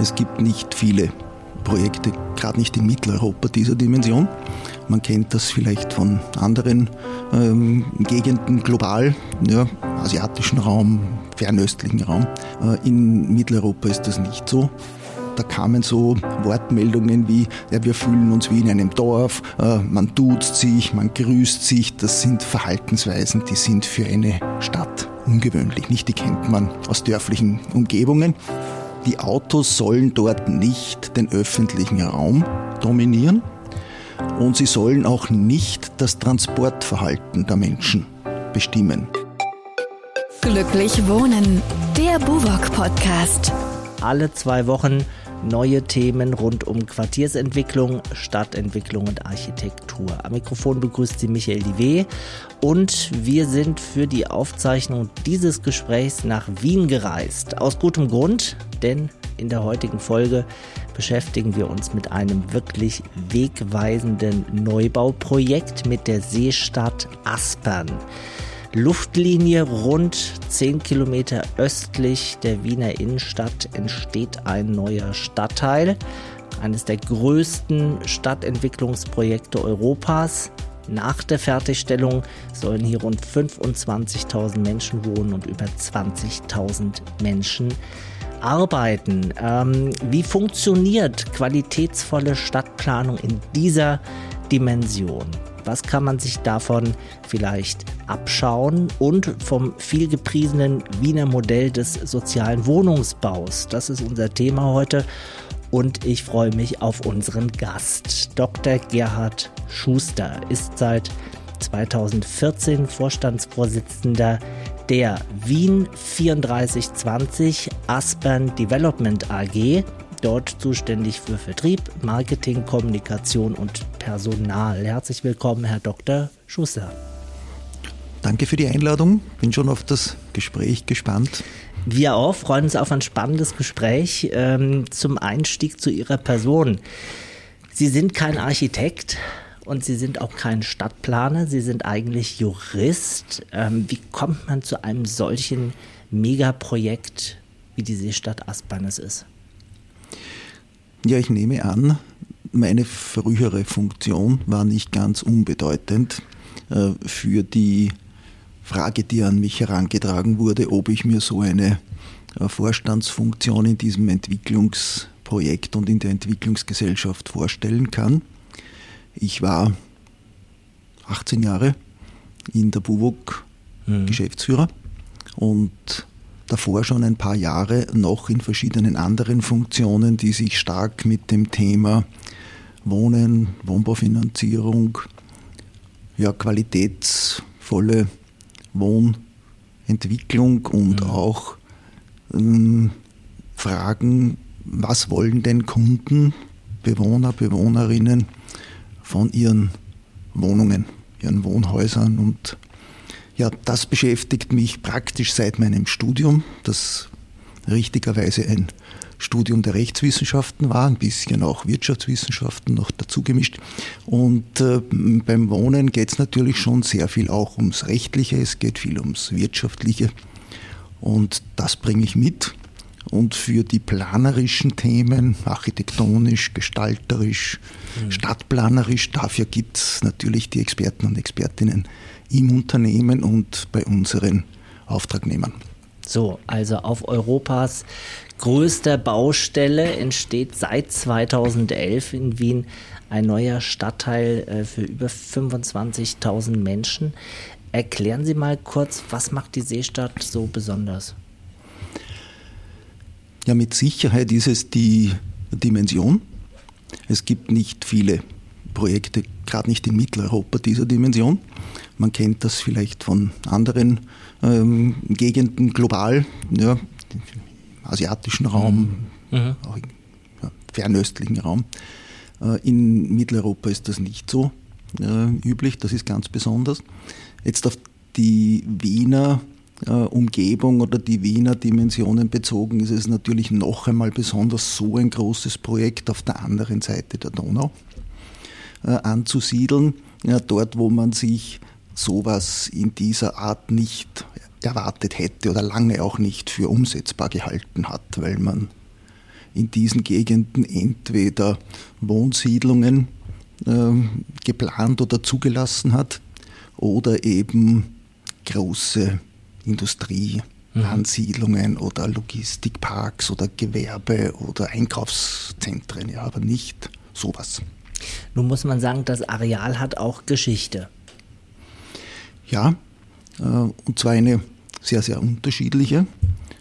Es gibt nicht viele Projekte, gerade nicht in Mitteleuropa dieser Dimension. Man kennt das vielleicht von anderen ähm, Gegenden global, ja, asiatischen Raum, fernöstlichen Raum. Äh, in Mitteleuropa ist das nicht so. Da kamen so Wortmeldungen wie, ja, wir fühlen uns wie in einem Dorf, äh, man duzt sich, man grüßt sich. Das sind Verhaltensweisen, die sind für eine Stadt ungewöhnlich. Nicht, die kennt man aus dörflichen Umgebungen. Die Autos sollen dort nicht den öffentlichen Raum dominieren und sie sollen auch nicht das Transportverhalten der Menschen bestimmen. Glücklich wohnen, der Buwok Podcast. Alle zwei Wochen neue Themen rund um Quartiersentwicklung, Stadtentwicklung und Architektur. Am Mikrofon begrüßt sie Michael Diwe und wir sind für die Aufzeichnung dieses Gesprächs nach Wien gereist. Aus gutem Grund, denn in der heutigen Folge beschäftigen wir uns mit einem wirklich wegweisenden Neubauprojekt mit der Seestadt Aspern. Luftlinie rund 10 Kilometer östlich der Wiener Innenstadt entsteht ein neuer Stadtteil, eines der größten Stadtentwicklungsprojekte Europas. Nach der Fertigstellung sollen hier rund 25.000 Menschen wohnen und über 20.000 Menschen arbeiten. Ähm, wie funktioniert qualitätsvolle Stadtplanung in dieser Dimension? Was kann man sich davon vielleicht abschauen? Und vom vielgepriesenen Wiener Modell des sozialen Wohnungsbaus. Das ist unser Thema heute. Und ich freue mich auf unseren Gast. Dr. Gerhard Schuster ist seit 2014 Vorstandsvorsitzender der Wien 3420 Aspern Development AG dort zuständig für Vertrieb, Marketing, Kommunikation und Personal. Herzlich willkommen, Herr Dr. Schuster. Danke für die Einladung. Bin schon auf das Gespräch gespannt. Wir auch freuen uns auf ein spannendes Gespräch ähm, zum Einstieg zu Ihrer Person. Sie sind kein Architekt und Sie sind auch kein Stadtplaner. Sie sind eigentlich Jurist. Ähm, wie kommt man zu einem solchen Megaprojekt, wie die Seestadt Aspern es ist? Ja, ich nehme an, meine frühere Funktion war nicht ganz unbedeutend äh, für die Frage, die an mich herangetragen wurde, ob ich mir so eine äh, Vorstandsfunktion in diesem Entwicklungsprojekt und in der Entwicklungsgesellschaft vorstellen kann. Ich war 18 Jahre in der BUWOG mhm. Geschäftsführer und davor schon ein paar Jahre noch in verschiedenen anderen Funktionen, die sich stark mit dem Thema Wohnen, Wohnbaufinanzierung, ja, qualitätsvolle Wohnentwicklung und mhm. auch ähm, Fragen, was wollen denn Kunden, Bewohner, Bewohnerinnen von ihren Wohnungen, ihren Wohnhäusern und ja, das beschäftigt mich praktisch seit meinem Studium, das richtigerweise ein Studium der Rechtswissenschaften war, ein bisschen auch Wirtschaftswissenschaften noch dazu gemischt. Und äh, beim Wohnen geht es natürlich schon sehr viel auch ums Rechtliche, es geht viel ums Wirtschaftliche. Und das bringe ich mit. Und für die planerischen Themen, architektonisch, gestalterisch, mhm. stadtplanerisch, dafür gibt es natürlich die Experten und Expertinnen im Unternehmen und bei unseren Auftragnehmern. So, also auf Europas größter Baustelle entsteht seit 2011 in Wien ein neuer Stadtteil äh, für über 25.000 Menschen. Erklären Sie mal kurz, was macht die Seestadt so besonders? Ja, mit Sicherheit ist es die Dimension. Es gibt nicht viele Projekte, gerade nicht in Mitteleuropa dieser Dimension. Man kennt das vielleicht von anderen ähm, Gegenden global, ja, im asiatischen Raum, mhm. auch im ja, fernöstlichen Raum. Äh, in Mitteleuropa ist das nicht so äh, üblich, das ist ganz besonders. Jetzt auf die Wiener äh, Umgebung oder die Wiener Dimensionen bezogen ist es natürlich noch einmal besonders so ein großes Projekt auf der anderen Seite der Donau anzusiedeln, ja, dort wo man sich sowas in dieser Art nicht erwartet hätte oder lange auch nicht für umsetzbar gehalten hat, weil man in diesen Gegenden entweder Wohnsiedlungen äh, geplant oder zugelassen hat oder eben große Industrieansiedlungen mhm. oder Logistikparks oder Gewerbe oder Einkaufszentren, ja, aber nicht sowas. Nun muss man sagen, das Areal hat auch Geschichte. Ja, äh, und zwar eine sehr, sehr unterschiedliche.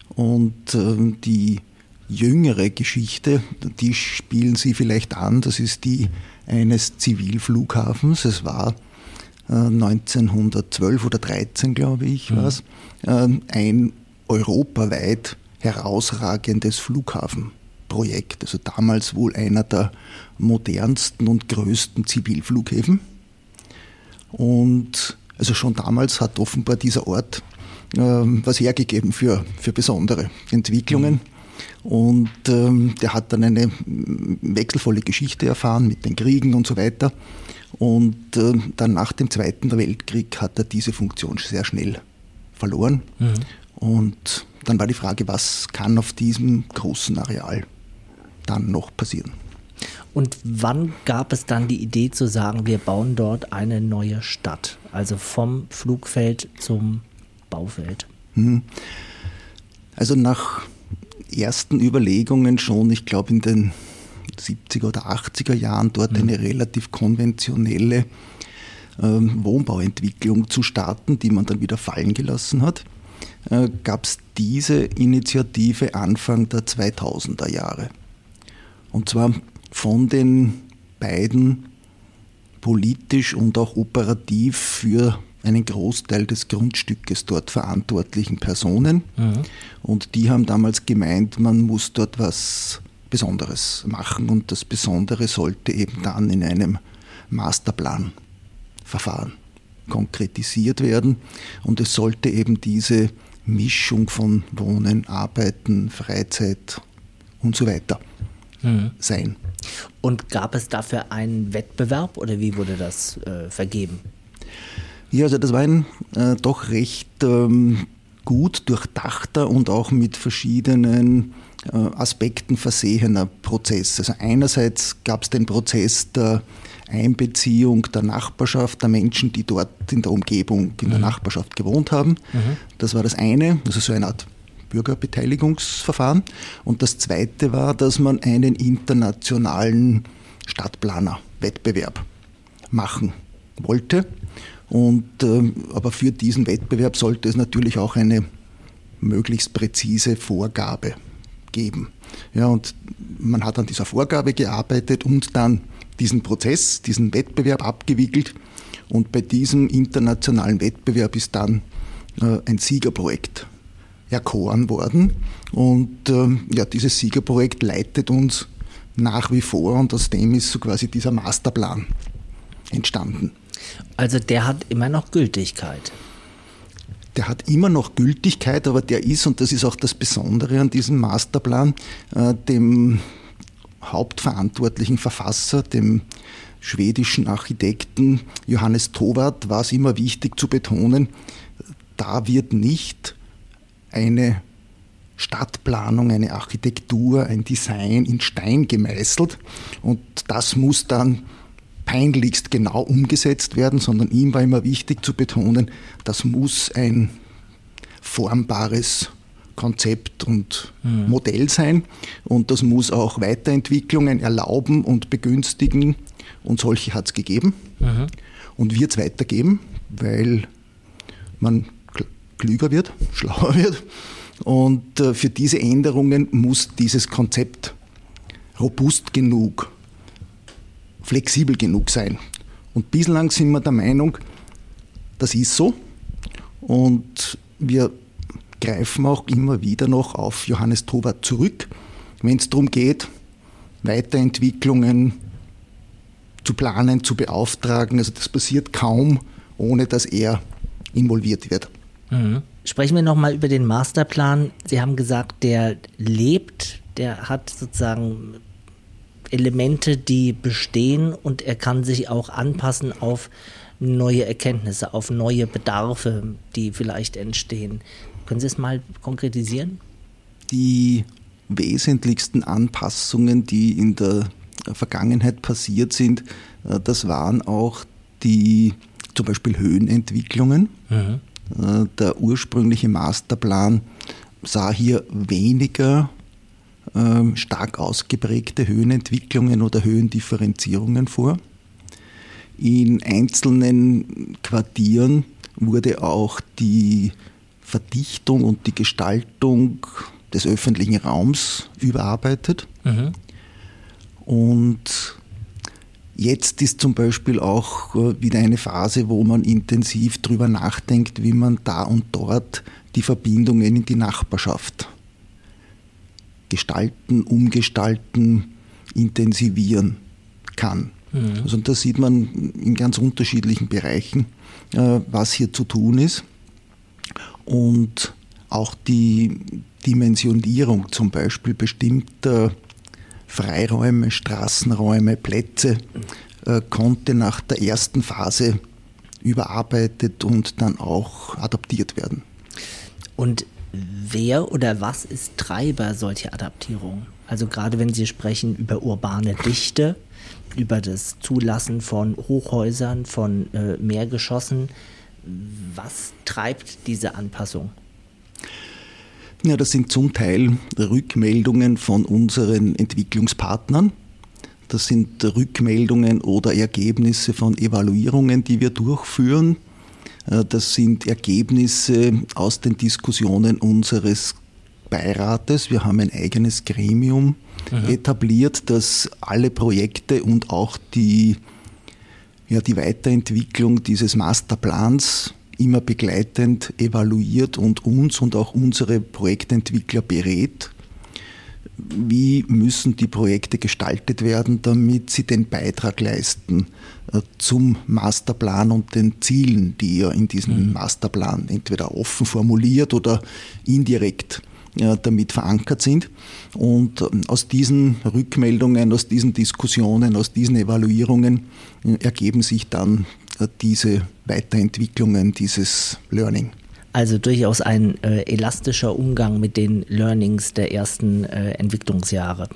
Und äh, die jüngere Geschichte, die spielen Sie vielleicht an, das ist die eines Zivilflughafens. Es war 1912 äh, oder 13, glaube ich, mhm. was, ein europaweit herausragendes Flughafenprojekt. Also damals wohl einer der modernsten und größten Zivilflughäfen. Und also schon damals hat offenbar dieser Ort äh, was hergegeben für, für besondere Entwicklungen. Und ähm, der hat dann eine wechselvolle Geschichte erfahren mit den Kriegen und so weiter. Und äh, dann nach dem Zweiten Weltkrieg hat er diese Funktion sehr schnell verloren. Mhm. Und dann war die Frage, was kann auf diesem großen Areal dann noch passieren? Und wann gab es dann die Idee zu sagen, wir bauen dort eine neue Stadt? Also vom Flugfeld zum Baufeld? Mhm. Also nach ersten Überlegungen schon, ich glaube in den 70er oder 80er Jahren, dort mhm. eine relativ konventionelle ähm, Wohnbauentwicklung zu starten, die man dann wieder fallen gelassen hat, äh, gab es diese Initiative Anfang der 2000er Jahre. Und zwar von den beiden politisch und auch operativ für einen Großteil des Grundstückes dort verantwortlichen Personen. Mhm. Und die haben damals gemeint, man muss dort was Besonderes machen und das Besondere sollte eben dann in einem Masterplanverfahren konkretisiert werden und es sollte eben diese Mischung von Wohnen, Arbeiten, Freizeit und so weiter mhm. sein. Und gab es dafür einen Wettbewerb oder wie wurde das äh, vergeben? Ja, also das war ein äh, doch recht ähm, gut durchdachter und auch mit verschiedenen äh, Aspekten versehener Prozess. Also einerseits gab es den Prozess der Einbeziehung der Nachbarschaft, der Menschen, die dort in der Umgebung, in der mhm. Nachbarschaft gewohnt haben. Mhm. Das war das eine, also so eine Art Bürgerbeteiligungsverfahren. Und das zweite war, dass man einen internationalen Stadtplanerwettbewerb machen wollte. Und, äh, aber für diesen Wettbewerb sollte es natürlich auch eine möglichst präzise Vorgabe geben. Ja, und man hat an dieser Vorgabe gearbeitet und dann diesen Prozess, diesen Wettbewerb abgewickelt. Und bei diesem internationalen Wettbewerb ist dann äh, ein Siegerprojekt erkoren worden. Und äh, ja, dieses Siegerprojekt leitet uns nach wie vor und aus dem ist so quasi dieser Masterplan entstanden. Also der hat immer noch Gültigkeit. Der hat immer noch Gültigkeit, aber der ist, und das ist auch das Besondere an diesem Masterplan, äh, dem hauptverantwortlichen Verfasser, dem schwedischen Architekten Johannes Towart, war es immer wichtig zu betonen, da wird nicht eine Stadtplanung, eine Architektur, ein Design in Stein gemeißelt und das muss dann peinlichst genau umgesetzt werden, sondern ihm war immer wichtig zu betonen, das muss ein formbares Konzept und mhm. Modell sein und das muss auch Weiterentwicklungen erlauben und begünstigen und solche hat es gegeben mhm. und wird es weitergeben, weil man klüger wird, schlauer wird und äh, für diese Änderungen muss dieses Konzept robust genug flexibel genug sein. Und bislang sind wir der Meinung, das ist so. Und wir greifen auch immer wieder noch auf Johannes Towart zurück, wenn es darum geht, Weiterentwicklungen zu planen, zu beauftragen. Also das passiert kaum, ohne dass er involviert wird. Mhm. Sprechen wir nochmal über den Masterplan. Sie haben gesagt, der lebt, der hat sozusagen Elemente, die bestehen und er kann sich auch anpassen auf neue Erkenntnisse, auf neue Bedarfe, die vielleicht entstehen. Können Sie es mal konkretisieren? Die wesentlichsten Anpassungen, die in der Vergangenheit passiert sind, äh, das waren auch die zum Beispiel Höhenentwicklungen. Mhm. Äh, der ursprüngliche Masterplan sah hier weniger ähm, stark ausgeprägte Höhenentwicklungen oder Höhendifferenzierungen vor. In einzelnen Quartieren wurde auch die Verdichtung und die Gestaltung des öffentlichen Raums überarbeitet. Mhm. Und jetzt ist zum Beispiel auch äh, wieder eine Phase, wo man intensiv darüber nachdenkt, wie man da und dort die Verbindungen in die Nachbarschaft gestalten, umgestalten, intensivieren kann. Mhm. Also da sieht man in ganz unterschiedlichen Bereichen, äh, was hier zu tun ist. Und auch die Dimensionierung zum Beispiel bestimmter Freiräume, Straßenräume, Plätze äh, konnte nach der ersten Phase überarbeitet und dann auch adaptiert werden. Und wer oder was ist Treiber solcher Adaptierungen? Also gerade wenn Sie sprechen über urbane Dichte, über das Zulassen von Hochhäusern, von äh, Mehrgeschossen, was treibt diese Anpassung? Ja, das sind zum Teil Rückmeldungen von unseren Entwicklungspartnern. Das sind Rückmeldungen oder Ergebnisse von Evaluierungen, die wir durchführen. Äh, das sind Ergebnisse aus den Diskussionen unseres Beirates. Wir haben ein eigenes Gremium mhm. etabliert, das alle Projekte und auch die, ja, die Weiterentwicklung dieses Masterplans immer begleitend evaluiert und uns und auch unsere Projektentwickler berät. Wie müssen die Projekte gestaltet werden, damit sie den Beitrag leisten äh, zum Masterplan und den Zielen, die ja in diesem mhm. Masterplan entweder offen formuliert oder indirekt damit verankert sind. Und ähm, aus diesen Rückmeldungen, aus diesen Diskussionen, aus diesen Evaluierungen äh, ergeben sich dann äh, diese Weiterentwicklungen, dieses Learning. Also durchaus ein äh, elastischer Umgang mit den Learnings der ersten äh, Entwicklungsjahre.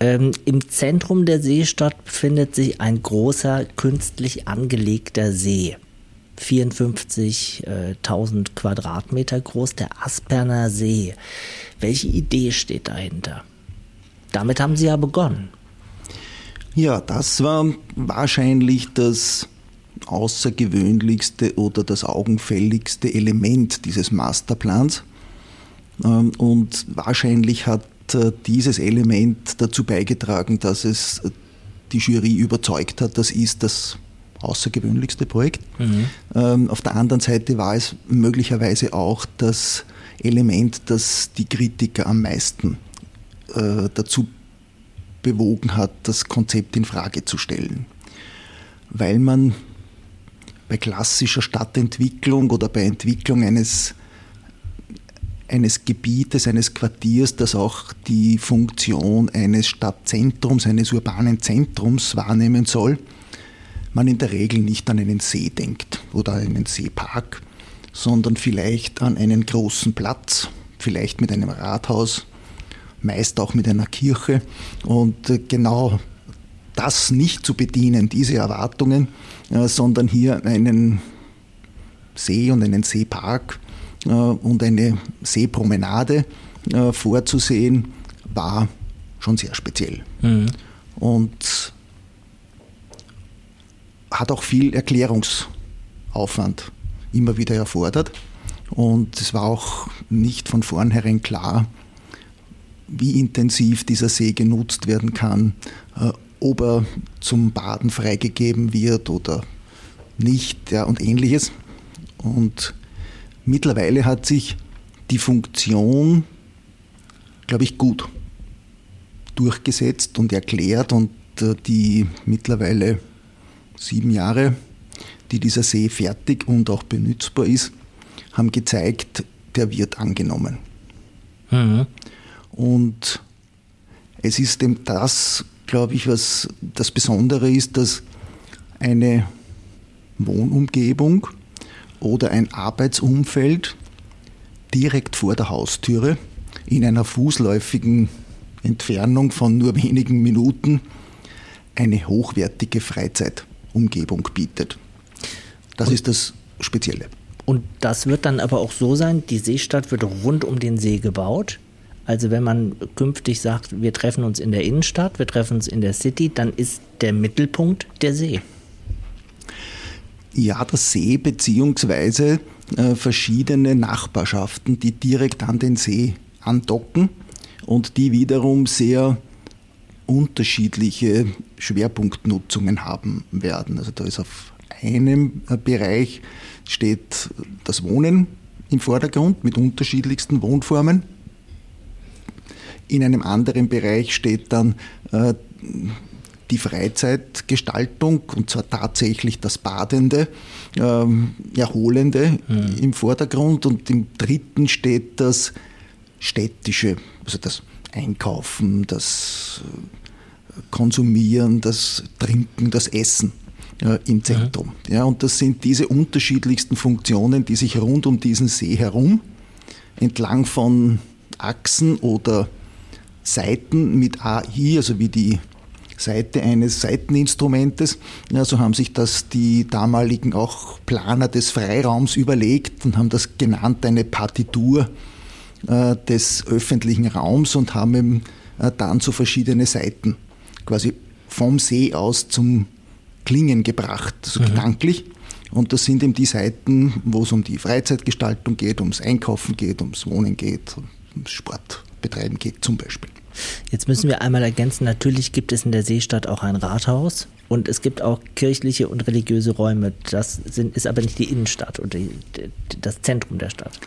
Ähm, Im Zentrum der Seestadt befindet sich ein großer künstlich angelegter See. 54.000 Quadratmeter groß, der Asperner See. Welche Idee steht dahinter? Damit haben Sie ja begonnen. Ja, das war wahrscheinlich das außergewöhnlichste oder das augenfälligste Element dieses Masterplans. Ähm, und wahrscheinlich hat äh, dieses Element dazu beigetragen, dass es die Jury überzeugt hat, das ist das außergewöhnlichste Projekt. Mhm. Ähm, auf der anderen Seite war es möglicherweise auch das Element, das die Kritiker am meisten äh, dazu bewogen hat, das Konzept in Frage zu stellen. Weil man bei klassischer Stadtentwicklung oder bei Entwicklung eines, eines Gebietes, eines Quartiers, das auch die Funktion eines Stadtzentrums, eines urbanen Zentrums wahrnehmen soll, man in der Regel nicht an einen See denkt oder einen Seepark, sondern vielleicht an einen großen Platz, vielleicht mit einem Rathaus, meist auch mit einer Kirche. Und äh, genau das nicht zu bedienen, diese Erwartungen, äh, sondern hier einen See und einen Seepark äh, und eine Seepromenade äh, vorzusehen, war schon sehr speziell. Mhm. Und hat auch viel Erklärungsaufwand immer wieder erfordert. Und es war auch nicht von vornherein klar, wie intensiv dieser See genutzt werden kann, ob er zum Baden freigegeben wird oder nicht ja, und ähnliches. Und mittlerweile hat sich die Funktion, glaube ich, gut durchgesetzt und erklärt und äh, die mittlerweile sieben Jahre, die dieser See fertig und auch benutzbar ist, haben gezeigt, der wird angenommen. Mhm. Und es ist dem das glaube ich, was das Besondere ist, dass eine Wohnumgebung oder ein Arbeitsumfeld direkt vor der Haustüre in einer fußläufigen Entfernung von nur wenigen Minuten eine hochwertige Freizeitumgebung bietet. Das ist das Spezielle. Und das wird dann aber auch so sein, die Seestadt wird rund um den See gebaut. Also wenn man künftig sagt, wir treffen uns in der Innenstadt, wir treffen uns in der City, dann ist der Mittelpunkt der See. Ja, der See beziehungsweise äh, verschiedene Nachbarschaften, die direkt an den See andocken und die wiederum sehr unterschiedliche Schwerpunktnutzungen haben werden. Also da ist auf einem äh, Bereich steht das Wohnen im Vordergrund mit unterschiedlichsten Wohnformen. In einem anderen Bereich steht dann äh, die Freizeitgestaltung und zwar tatsächlich das Badende, ähm, Erholende mhm. im Vordergrund und im dritten steht das Städtische, also das Einkaufen, das äh, Konsumieren, das Trinken, das Essen äh, im Zentrum. Mhm. Ja, und das sind diese unterschiedlichsten Funktionen, die sich rund um diesen See herum entlang von Achsen oder Seiten mit AI, also wie die Seite eines Seiteninstrumentes. Ja, so haben sich das die damaligen auch Planer des Freiraums überlegt und haben das genannt eine Partitur äh, des öffentlichen Raums und haben eben, äh, dann so verschiedene Seiten quasi vom See aus zum Klingen gebracht, so mhm. gedanklich. Und das sind eben die Seiten, wo es um die Freizeitgestaltung geht, ums Einkaufen geht, ums Wohnen geht, ums Sportbetreiben geht zum Beispiel. Jetzt müssen wir einmal ergänzen, natürlich gibt es in der Seestadt auch ein Rathaus und es gibt auch kirchliche und religiöse Räume. Das sind, ist aber nicht die Innenstadt oder die, das Zentrum der Stadt.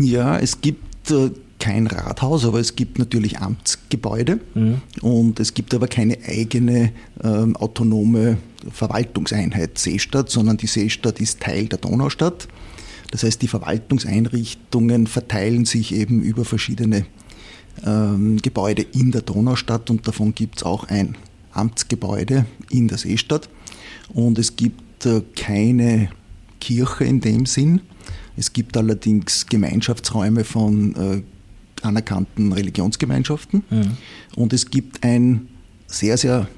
Ja, es gibt äh, kein Rathaus, aber es gibt natürlich Amtsgebäude mhm. und es gibt aber keine eigene ähm, autonome Verwaltungseinheit Seestadt, sondern die Seestadt ist Teil der Donaustadt. Das heißt, die Verwaltungseinrichtungen verteilen sich eben über verschiedene ähm, Gebäude in der Donaustadt und davon gibt es auch ein Amtsgebäude in der Seestadt. Und es gibt äh, keine Kirche in dem Sinn. Es gibt allerdings Gemeinschaftsräume von äh, anerkannten Religionsgemeinschaften. Mhm. Und es gibt ein sehr, sehr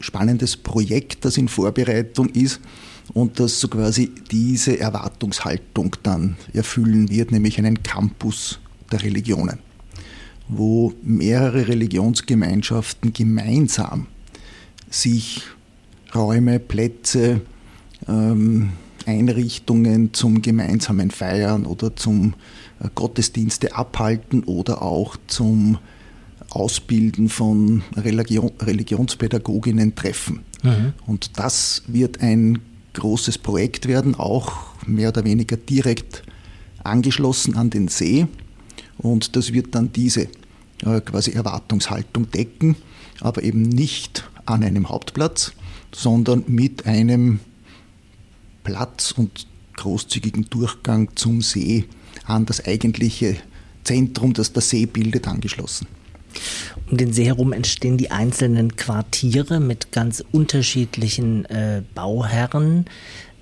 spannendes Projekt, das in Vorbereitung ist und das so quasi diese Erwartungshaltung dann erfüllen wird, nämlich einen Campus der Religionen wo mehrere Religionsgemeinschaften gemeinsam sich Räume, Plätze, ähm, Einrichtungen zum gemeinsamen Feiern oder zum äh, Gottesdienste abhalten oder auch zum Ausbilden von Religion, Religionspädagoginnen treffen. Mhm. Und das wird ein großes Projekt werden, auch mehr oder weniger direkt angeschlossen an den See. Und das wird dann diese quasi Erwartungshaltung decken, aber eben nicht an einem Hauptplatz, sondern mit einem Platz und großzügigen Durchgang zum See an das eigentliche Zentrum, das der See bildet, angeschlossen. Um den See herum entstehen die einzelnen Quartiere mit ganz unterschiedlichen äh, Bauherren.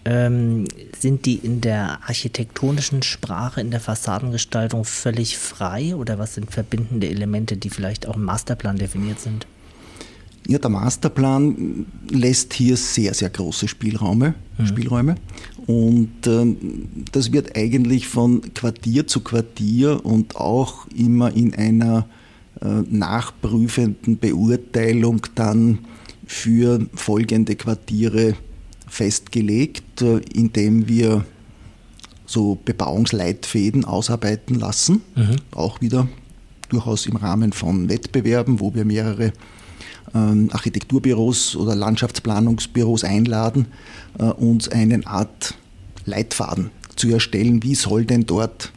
Ähm, sind die in der architektonischen Sprache, in der Fassadengestaltung völlig frei oder was sind verbindende Elemente, die vielleicht auch im Masterplan definiert sind? Ja, der Masterplan lässt hier sehr, sehr große Spielräume. Mhm. Spielräume. Und ähm, das wird eigentlich von Quartier zu Quartier und auch immer in einer äh, nachprüfenden Beurteilung dann für folgende Quartiere festgelegt, äh, indem wir so Bebauungsleitfäden ausarbeiten lassen. Mhm. Auch wieder durchaus im Rahmen von Wettbewerben, wo wir mehrere ähm, Architekturbüros oder Landschaftsplanungsbüros einladen, äh, uns eine Art Leitfaden zu erstellen, wie soll denn dort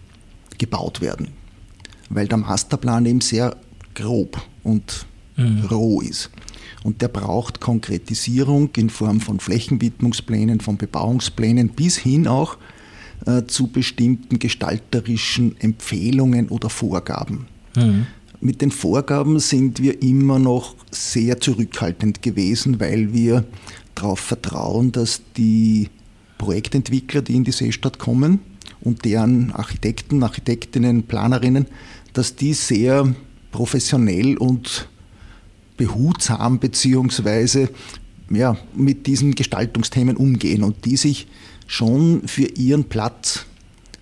gebaut werden. Weil der Masterplan eben sehr grob und mhm. roh ist. Und der braucht Konkretisierung in Form von Flächenwidmungsplänen, von Bebauungsplänen bis hin auch äh, zu bestimmten gestalterischen Empfehlungen oder Vorgaben. Mhm. Mit den Vorgaben sind wir immer noch sehr zurückhaltend gewesen, weil wir darauf vertrauen, dass die Projektentwickler, die in die Seestadt kommen und deren Architekten, Architektinnen, Planerinnen, dass die sehr professionell und behutsam beziehungsweise ja, mit diesen Gestaltungsthemen umgehen und die sich schon für ihren Platz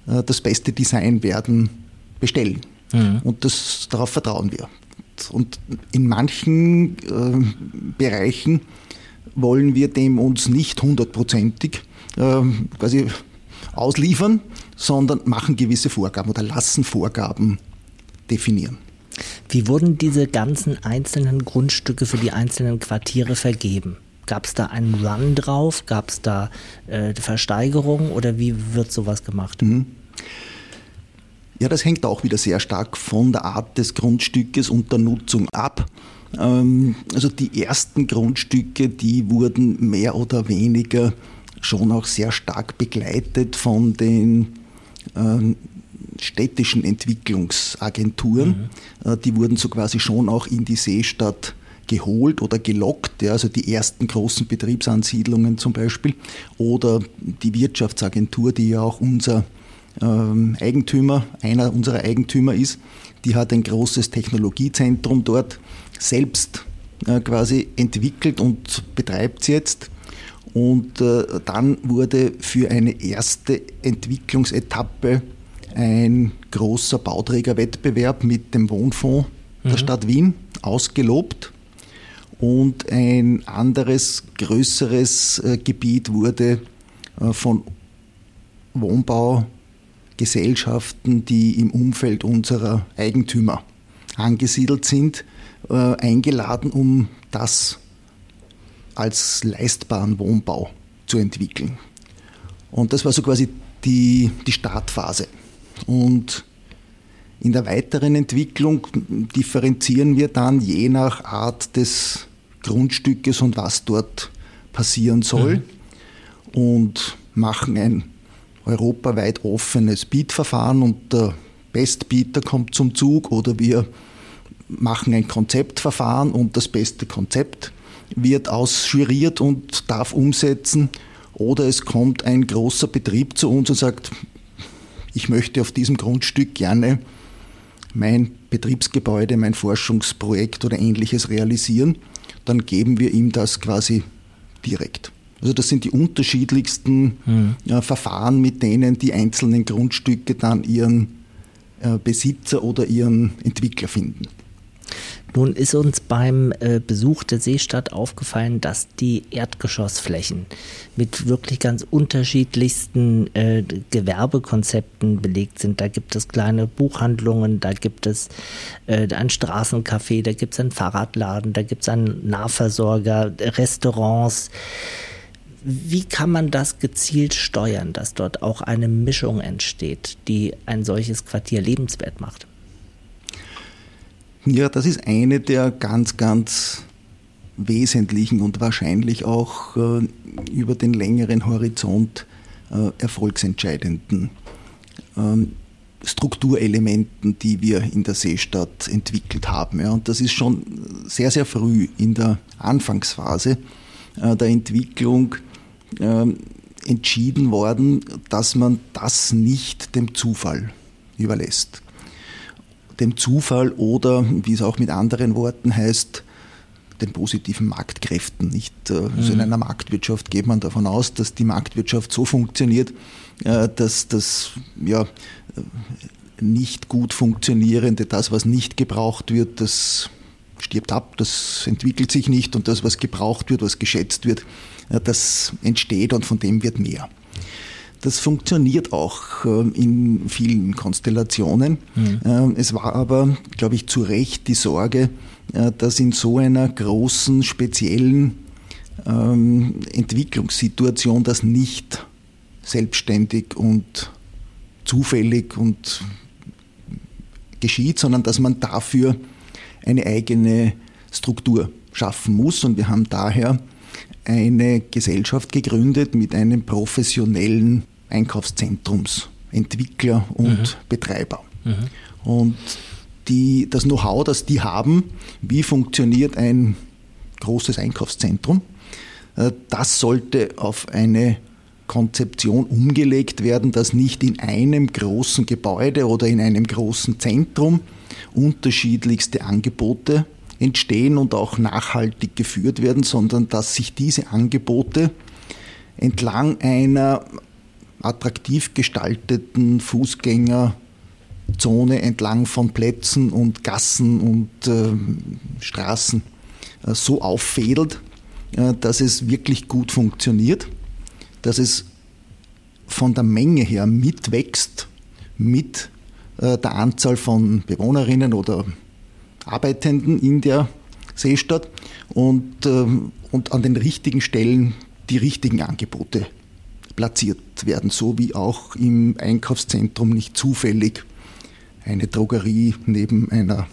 äh, das beste Design werden bestellen. Mhm. Und das, darauf vertrauen wir. Und in manchen äh, Bereichen wollen wir dem uns nicht hundertprozentig äh, quasi ausliefern, sondern machen gewisse Vorgaben oder lassen Vorgaben definieren. Wie wurden diese ganzen einzelnen Grundstücke für die einzelnen Quartiere vergeben? Gab es da einen Run drauf? Gab es da äh, Versteigerungen oder wie wird sowas gemacht? Mhm. Ja, das hängt auch wieder sehr stark von der Art des Grundstückes und der Nutzung ab. Ähm, also die ersten Grundstücke, die wurden mehr oder weniger schon auch sehr stark begleitet von den ähm, städtischen Entwicklungsagenturen. Mhm. Äh, die wurden so quasi schon auch in die Seestadt geholt oder gelockt, ja, also die ersten großen Betriebsansiedlungen zum Beispiel, oder die Wirtschaftsagentur, die ja auch unser ähm, Eigentümer, einer unserer Eigentümer ist, die hat ein großes Technologiezentrum dort selbst äh, quasi entwickelt und betreibt es jetzt. Und äh, dann wurde für eine erste Entwicklungsetappe ein großer Bauträgerwettbewerb mit dem Wohnfonds mhm. der Stadt Wien ausgelobt. Und ein anderes, größeres äh, Gebiet wurde äh, von Wohnbaugesellschaften, die im Umfeld unserer Eigentümer angesiedelt sind, äh, eingeladen, um das als leistbaren Wohnbau zu entwickeln. Und das war so quasi die, die Startphase. Und in der weiteren Entwicklung differenzieren wir dann je nach Art des Grundstückes und was dort passieren soll mhm. und machen ein europaweit offenes Bietverfahren und der Bestbieter kommt zum Zug oder wir machen ein Konzeptverfahren und das beste Konzept wird ausjuriert und darf umsetzen oder es kommt ein großer Betrieb zu uns und sagt, ich möchte auf diesem Grundstück gerne mein Betriebsgebäude, mein Forschungsprojekt oder ähnliches realisieren, dann geben wir ihm das quasi direkt. Also das sind die unterschiedlichsten mhm. äh, Verfahren, mit denen die einzelnen Grundstücke dann ihren äh, Besitzer oder ihren Entwickler finden. Nun ist uns beim äh, Besuch der Seestadt aufgefallen, dass die Erdgeschossflächen mit wirklich ganz unterschiedlichsten äh, Gewerbekonzepten belegt sind. Da gibt es kleine Buchhandlungen, da gibt es äh, ein Straßencafé, da gibt es einen Fahrradladen, da gibt es einen Nahversorger, Restaurants. Wie kann man das gezielt steuern, dass dort auch eine Mischung entsteht, die ein solches Quartier lebenswert macht? Ja, das ist eine der ganz, ganz wesentlichen und wahrscheinlich auch äh, über den längeren Horizont äh, erfolgsentscheidenden ähm, Strukturelementen, die wir in der Seestadt entwickelt haben. Ja. Und das ist schon sehr, sehr früh in der Anfangsphase äh, der Entwicklung ähm, entschieden worden, dass man das nicht dem Zufall überlässt dem Zufall oder, wie es auch mit anderen Worten heißt, den positiven Marktkräften. Nicht mhm. also in einer Marktwirtschaft geht man davon aus, dass die Marktwirtschaft so funktioniert, äh, dass das ja nicht gut funktionierende, das was nicht gebraucht wird, das stirbt ab, das entwickelt sich nicht und das was gebraucht wird, was geschätzt wird, das entsteht und von dem wird mehr. Das funktioniert auch ähm, in vielen Konstellationen. Mhm. Ähm, es war aber, glaube ich, zu Recht die Sorge, äh, dass in so einer großen, speziellen ähm, Entwicklungssituation das nicht selbstständig und zufällig und geschieht, sondern dass man dafür eine eigene Struktur schaffen muss. Und wir haben daher eine Gesellschaft gegründet mit einem professionellen Einkaufszentrumsentwickler und mhm. Betreiber. Mhm. Und die, das Know-how, das die haben, wie funktioniert ein großes Einkaufszentrum, äh, das sollte auf eine Konzeption umgelegt werden, dass nicht in einem großen Gebäude oder in einem großen Zentrum unterschiedlichste Angebote entstehen und auch nachhaltig geführt werden, sondern dass sich diese Angebote entlang einer attraktiv gestalteten Fußgängerzone entlang von Plätzen und Gassen und äh, Straßen äh, so auffädelt, äh, dass es wirklich gut funktioniert, dass es von der Menge her mitwächst mit äh, der Anzahl von Bewohnerinnen oder Arbeitenden in der Seestadt und, ähm, und an den richtigen Stellen die richtigen Angebote platziert werden, so wie auch im Einkaufszentrum nicht zufällig eine Drogerie neben einer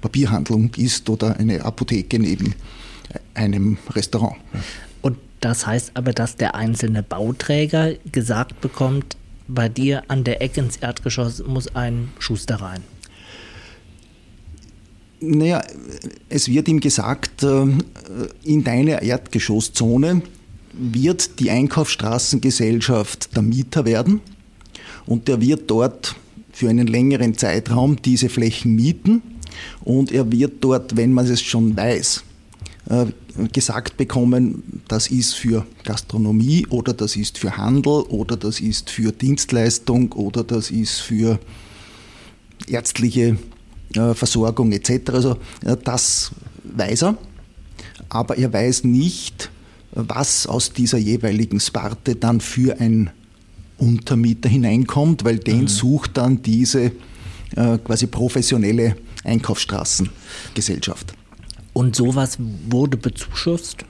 Papierhandlung ist oder eine Apotheke neben einem Restaurant. Und das heißt aber, dass der einzelne Bauträger gesagt bekommt, bei dir an der Ecke ins Erdgeschoss muss ein Schuster rein. Naja, es wird ihm gesagt, äh, in deiner Erdgeschosszone wird die Einkaufsstraßengesellschaft der Mieter werden und der wird dort für einen längeren Zeitraum diese Flächen mieten und er wird dort, wenn man es schon weiß, äh, gesagt bekommen, das ist für Gastronomie oder das ist für Handel oder das ist für Dienstleistung oder das ist für ärztliche Versorgung etc. Also äh, das weiß er, aber er weiß nicht, was aus dieser jeweiligen Sparte dann für ein Untermieter hineinkommt, weil den mhm. sucht dann diese äh, quasi professionelle Einkaufsstraßengesellschaft. Und sowas wurde bezuschusst?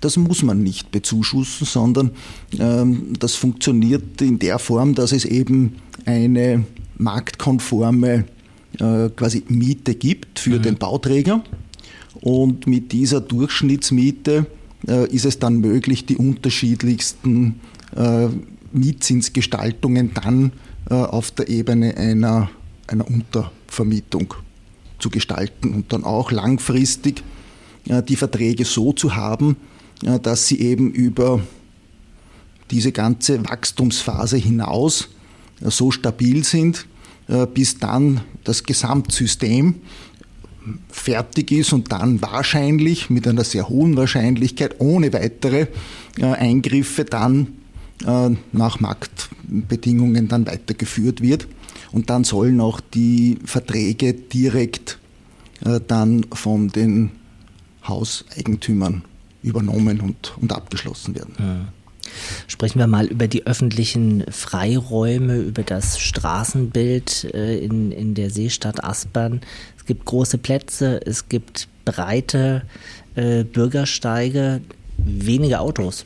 Das muss man nicht bezuschussen, sondern ähm, das funktioniert in der Form, dass es eben eine marktkonforme äh, quasi Miete gibt für mhm. den Bauträger und mit dieser Durchschnittsmiete äh, ist es dann möglich, die unterschiedlichsten äh, Mietzinsgestaltungen dann auf der Ebene einer, einer Untervermietung zu gestalten und dann auch langfristig die Verträge so zu haben, dass sie eben über diese ganze Wachstumsphase hinaus so stabil sind, bis dann das Gesamtsystem fertig ist und dann wahrscheinlich mit einer sehr hohen Wahrscheinlichkeit ohne weitere äh, Eingriffe dann äh, nach Marktbedingungen dann weitergeführt wird. Und dann sollen auch die Verträge direkt äh, dann von den Hauseigentümern übernommen und, und abgeschlossen werden. Ja. Sprechen wir mal über die öffentlichen Freiräume, über das Straßenbild in, in der Seestadt Aspern. Es gibt große Plätze, es gibt breite äh, Bürgersteige, wenige Autos.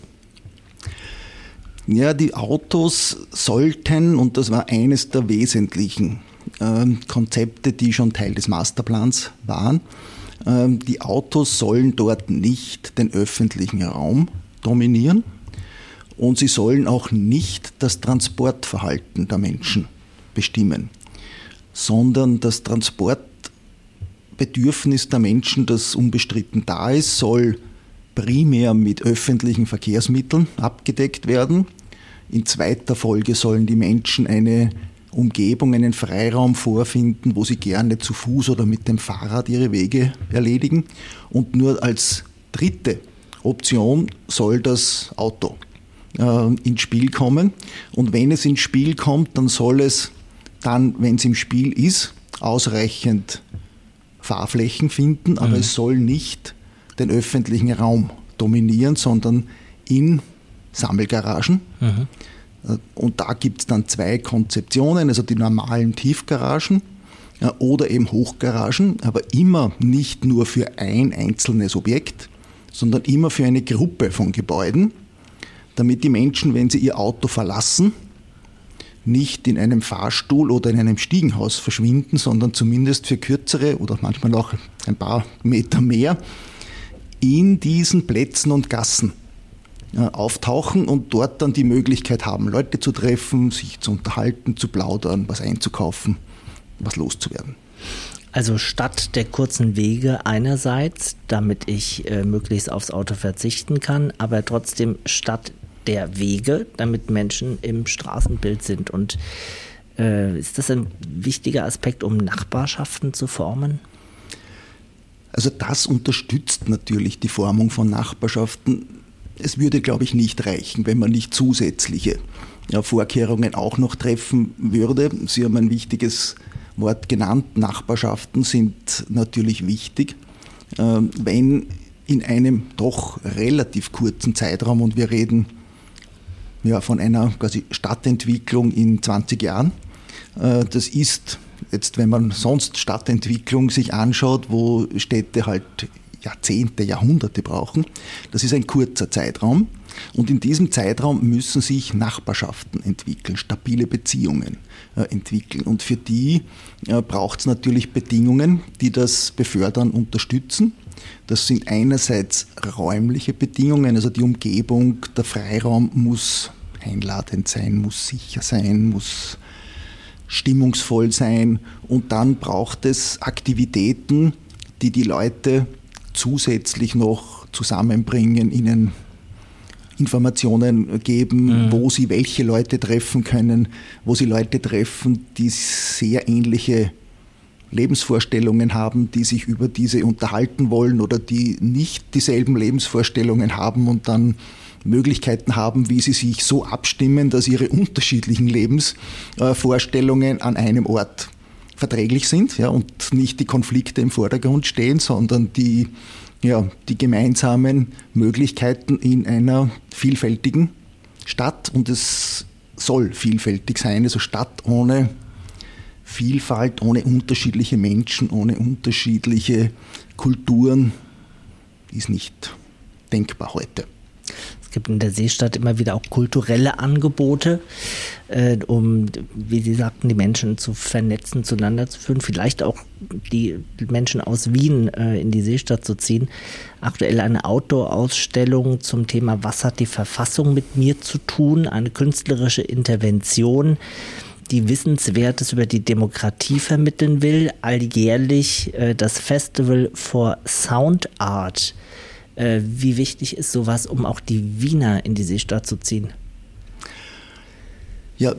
Ja, die Autos sollten, und das war eines der wesentlichen äh, Konzepte, die schon Teil des Masterplans waren, äh, die Autos sollen dort nicht den öffentlichen Raum dominieren und sie sollen auch nicht das Transportverhalten der Menschen bestimmen, sondern das Transport Bedürfnis der Menschen, das unbestritten da ist, soll primär mit öffentlichen Verkehrsmitteln abgedeckt werden. In zweiter Folge sollen die Menschen eine Umgebung, einen Freiraum vorfinden, wo sie gerne zu Fuß oder mit dem Fahrrad ihre Wege erledigen. Und nur als dritte Option soll das Auto ins Spiel kommen. Und wenn es ins Spiel kommt, dann soll es dann, wenn es im Spiel ist, ausreichend Fahrflächen finden, aber mhm. es soll nicht den öffentlichen Raum dominieren, sondern in Sammelgaragen. Mhm. Äh, und da gibt es dann zwei Konzeptionen, also die normalen Tiefgaragen äh, oder eben Hochgaragen, aber immer nicht nur für ein einzelnes Objekt, sondern immer für eine Gruppe von Gebäuden, damit die Menschen, wenn sie ihr Auto verlassen, nicht in einem Fahrstuhl oder in einem Stiegenhaus verschwinden, sondern zumindest für kürzere oder manchmal auch ein paar Meter mehr in diesen Plätzen und Gassen äh, auftauchen und dort dann die Möglichkeit haben, Leute zu treffen, sich zu unterhalten, zu plaudern, was einzukaufen, was loszuwerden. Also statt der kurzen Wege einerseits, damit ich äh, möglichst aufs Auto verzichten kann, aber trotzdem statt der Wege, damit Menschen im Straßenbild sind. Und äh, ist das ein wichtiger Aspekt, um Nachbarschaften zu formen? Also das unterstützt natürlich die Formung von Nachbarschaften. Es würde, glaube ich, nicht reichen, wenn man nicht zusätzliche Vorkehrungen auch noch treffen würde. Sie haben ein wichtiges Wort genannt. Nachbarschaften sind natürlich wichtig. Ähm, wenn in einem doch relativ kurzen Zeitraum, und wir reden ja, von einer quasi Stadtentwicklung in 20 Jahren, äh, das ist jetzt, wenn man sonst Stadtentwicklung sich anschaut, wo Städte halt Jahrzehnte, Jahrhunderte brauchen, das ist ein kurzer Zeitraum. Und in diesem Zeitraum müssen sich Nachbarschaften entwickeln, stabile Beziehungen entwickeln. Und für die äh, braucht es natürlich Bedingungen, die das befördern, unterstützen. Das sind einerseits räumliche Bedingungen, also die Umgebung, der Freiraum muss einladend sein, muss sicher sein, muss stimmungsvoll sein. Und dann braucht es Aktivitäten, die die Leute zusätzlich noch zusammenbringen, ihnen Informationen geben, mhm. wo sie welche Leute treffen können, wo sie Leute treffen, die sehr ähnliche Lebensvorstellungen haben, die sich über diese unterhalten wollen oder die nicht dieselben Lebensvorstellungen haben und dann Möglichkeiten haben, wie sie sich so abstimmen, dass ihre unterschiedlichen Lebensvorstellungen an einem Ort verträglich sind ja, und nicht die Konflikte im Vordergrund stehen, sondern die, ja, die gemeinsamen Möglichkeiten in einer vielfältigen Stadt. Und es soll vielfältig sein, also Stadt ohne Vielfalt, ohne unterschiedliche Menschen, ohne unterschiedliche Kulturen ist nicht denkbar heute gibt in der Seestadt immer wieder auch kulturelle Angebote, äh, um, wie Sie sagten, die Menschen zu vernetzen, zueinander zu führen, vielleicht auch die Menschen aus Wien äh, in die Seestadt zu ziehen. Aktuell eine Outdoor-Ausstellung zum Thema Was hat die Verfassung mit mir zu tun? Eine künstlerische Intervention die Wissenswertes über die Demokratie vermitteln will, alljährlich äh, das Festival for Sound Art äh, wie wichtig ist sowas, um auch die Wiener in die Seestadt zu ziehen? Ja,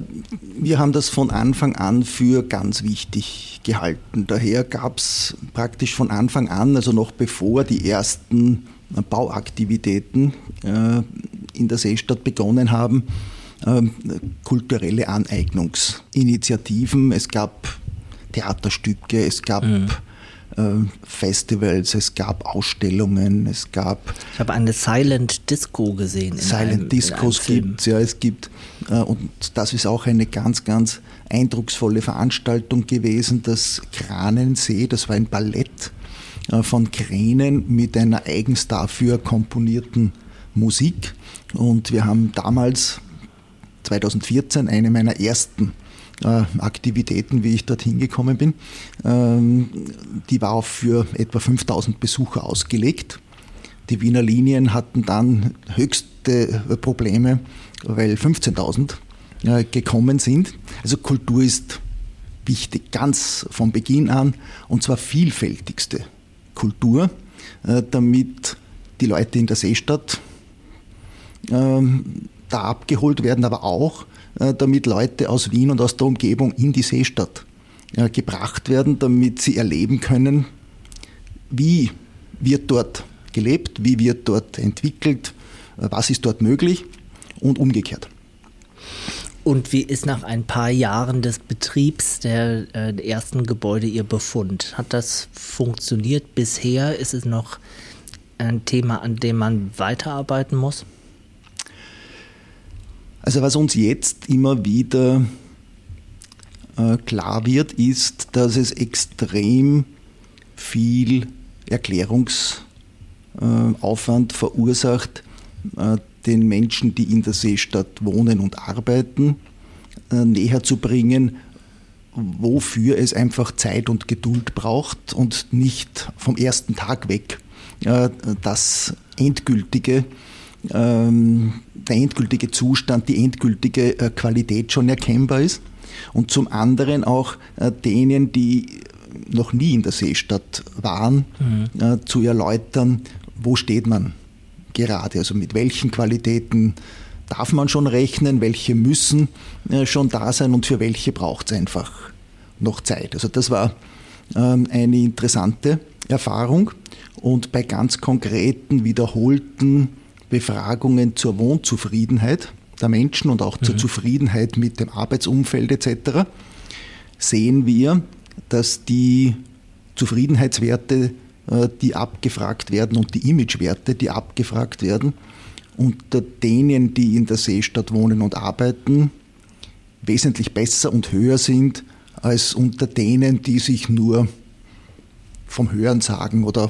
wir haben das von Anfang an für ganz wichtig gehalten. Daher gab es praktisch von Anfang an, also noch bevor die ersten Bauaktivitäten äh, in der Seestadt begonnen haben, äh, kulturelle Aneignungsinitiativen. Es gab Theaterstücke, es gab mhm. Ähm, Festivals, es gab Ausstellungen, es gab. Ich habe eine Silent Disco gesehen. Silent einem, Discos gibt es, ja, es gibt. Äh, und das ist auch eine ganz, ganz eindrucksvolle Veranstaltung gewesen. Das Kranensee, das war ein Ballett äh, von Kränen mit einer eigens dafür komponierten Musik. Und wir haben damals 2014 eine meiner ersten äh, Aktivitäten, wie ich dorthin gekommen bin. Ähm, die war auch für etwa 5000 Besucher ausgelegt. Die Wiener Linien hatten dann höchste Probleme, weil 15.000 äh, gekommen sind. Also Kultur ist wichtig, ganz von Beginn an, und zwar vielfältigste Kultur, äh, damit die Leute in der Seestadt ähm, da abgeholt werden, aber auch äh, damit Leute aus Wien und aus der Umgebung in die Seestadt äh, gebracht werden, damit sie erleben können, wie wird dort gelebt, wie wird dort entwickelt, äh, was ist dort möglich und umgekehrt. Und wie ist nach ein paar Jahren des Betriebs der, äh, ersten Gebäude Ihr Befund? Hat das funktioniert bisher? Ist es noch ein Thema, an dem man weiterarbeiten muss? Also was uns jetzt immer wieder äh, klar wird, ist, dass es extrem viel Erklärungsaufwand äh, verursacht, äh, den Menschen, die in der Seestadt wohnen und arbeiten, äh, näher zu bringen, wofür es einfach Zeit und Geduld braucht und nicht vom ersten Tag weg das endgültige ähm, der endgültige Zustand, die endgültige äh, Qualität schon erkennbar ist. Und zum anderen auch äh, denen, die noch nie in der Seestadt waren, mhm. äh, zu erläutern, wo steht man gerade, also mit welchen Qualitäten darf man schon rechnen, welche müssen äh, schon da sein und für welche braucht es einfach noch Zeit. Also das war ähm, eine interessante Erfahrung und bei ganz konkreten, wiederholten Befragungen zur Wohnzufriedenheit der Menschen und auch zur mhm. Zufriedenheit mit dem Arbeitsumfeld etc. sehen wir, dass die Zufriedenheitswerte, äh, die abgefragt werden und die Imagewerte, die abgefragt werden, unter denen, die in der Seestadt wohnen und arbeiten, wesentlich besser und höher sind als unter denen, die sich nur vom Hören sagen oder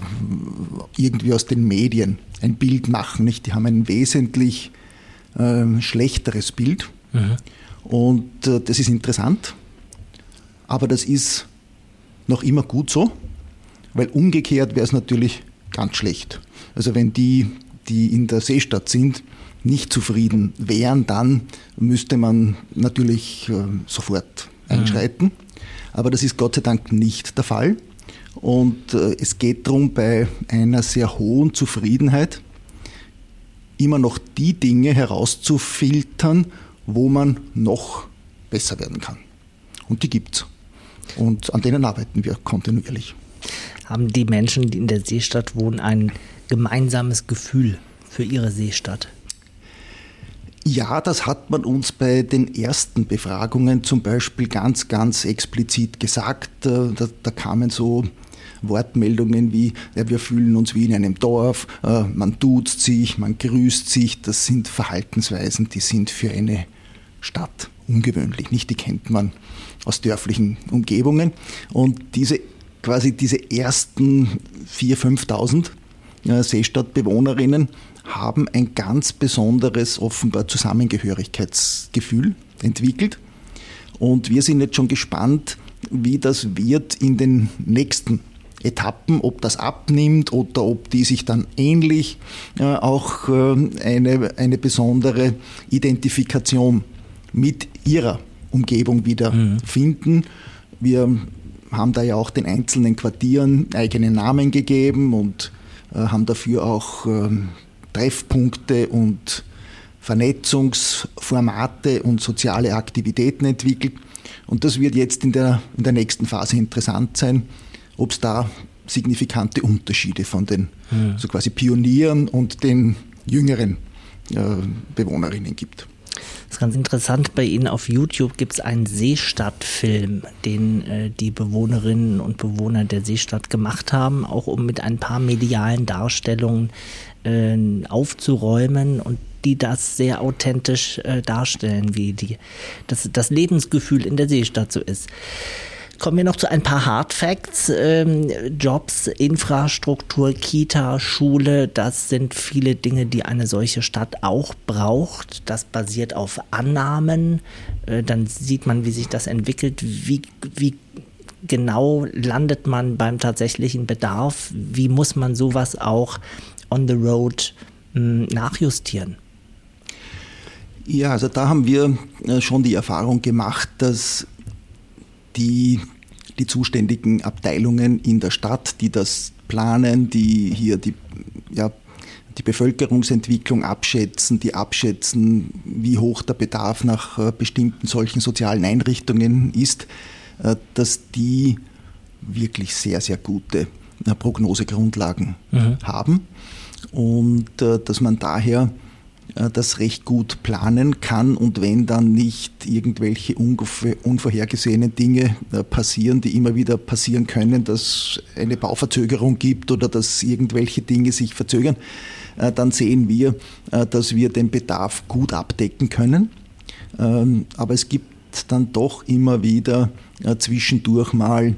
irgendwie aus den Medien ein Bild machen. Nicht? Die haben ein wesentlich äh, schlechteres Bild. Mhm. Und äh, das ist interessant, aber das ist noch immer gut so, weil umgekehrt wäre es natürlich ganz schlecht. Also wenn die, die in der Seestadt sind, nicht zufrieden wären, dann müsste man natürlich äh, sofort mhm. einschreiten. Mhm. Aber das ist Gott sei Dank nicht der Fall. Und äh, es geht darum, bei einer sehr hohen Zufriedenheit immer noch die Dinge herauszufiltern, wo man noch besser werden kann. Und die gibt es. Und an denen arbeiten wir kontinuierlich. Haben die Menschen, die in der Seestadt wohnen, ein gemeinsames Gefühl für ihre Seestadt? Ja, das hat man uns bei den ersten Befragungen zum Beispiel ganz, ganz explizit gesagt. Äh, da, da kamen so Wortmeldungen wie, ja, wir fühlen uns wie in einem Dorf, äh, man duzt sich, man grüßt sich, das sind Verhaltensweisen, die sind für eine Stadt ungewöhnlich, nicht? Die kennt man aus dörflichen Umgebungen. Und diese quasi diese ersten 4.000, 5.000 äh, Seestadtbewohnerinnen haben ein ganz besonderes, offenbar Zusammengehörigkeitsgefühl entwickelt. Und wir sind jetzt schon gespannt, wie das wird in den nächsten Etappen, ob das abnimmt oder ob die sich dann ähnlich äh, auch äh, eine, eine besondere Identifikation mit ihrer Umgebung wieder mhm. finden. Wir haben da ja auch den einzelnen Quartieren eigene Namen gegeben und äh, haben dafür auch ähm, Treffpunkte und Vernetzungsformate und soziale Aktivitäten entwickelt. Und das wird jetzt in der, in der nächsten Phase interessant sein, ob es da signifikante Unterschiede von den mhm. so quasi Pionieren und den jüngeren äh, Bewohnerinnen gibt. Das ist ganz interessant. Bei Ihnen auf YouTube gibt es einen Seestadtfilm, den äh, die Bewohnerinnen und Bewohner der Seestadt gemacht haben, auch um mit ein paar medialen Darstellungen äh, aufzuräumen und die das sehr authentisch äh, darstellen, wie die, das, das Lebensgefühl in der Seestadt so ist. Kommen wir noch zu ein paar Hard Facts. Ähm, Jobs, Infrastruktur, Kita, Schule, das sind viele Dinge, die eine solche Stadt auch braucht. Das basiert auf Annahmen. Äh, dann sieht man, wie sich das entwickelt. Wie, wie genau landet man beim tatsächlichen Bedarf? Wie muss man sowas auch on the road mh, hm, nachjustieren? Ja, also da haben wir äh, schon die Erfahrung gemacht, dass die, die zuständigen Abteilungen in der Stadt, die das planen, die hier die, ja, die Bevölkerungsentwicklung abschätzen, die abschätzen, wie hoch der Bedarf nach äh, bestimmten solchen sozialen Einrichtungen ist, äh, dass die wirklich sehr, sehr gute äh, Prognosegrundlagen mhm. haben und dass man daher das recht gut planen kann und wenn dann nicht irgendwelche unvorhergesehenen Dinge äh, passieren, die immer wieder passieren können, dass eine Bauverzögerung gibt oder dass irgendwelche Dinge sich verzögern, äh, dann sehen wir, dass wir den Bedarf gut abdecken können. Ähm, aber es gibt dann doch immer wieder zwischendurch mal